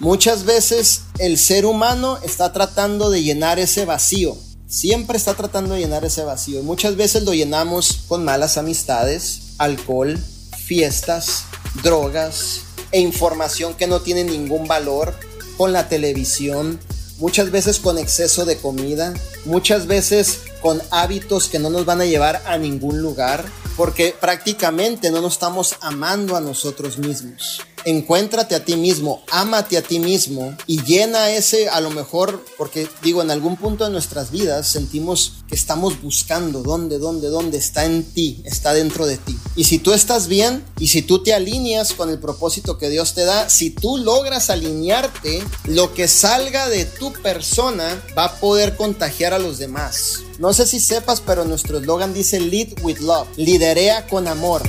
Muchas veces el ser humano está tratando de llenar ese vacío. Siempre está tratando de llenar ese vacío. Muchas veces lo llenamos con malas amistades, alcohol, fiestas, drogas e información que no tiene ningún valor, con la televisión, muchas veces con exceso de comida, muchas veces con hábitos que no nos van a llevar a ningún lugar, porque prácticamente no nos estamos amando a nosotros mismos encuéntrate a ti mismo, ámate a ti mismo y llena ese, a lo mejor, porque digo, en algún punto de nuestras vidas sentimos que estamos buscando dónde, dónde, dónde está en ti, está dentro de ti. Y si tú estás bien y si tú te alineas con el propósito que Dios te da, si tú logras alinearte, lo que salga de tu persona va a poder contagiar a los demás. No sé si sepas, pero nuestro eslogan dice Lead with Love, liderea con amor.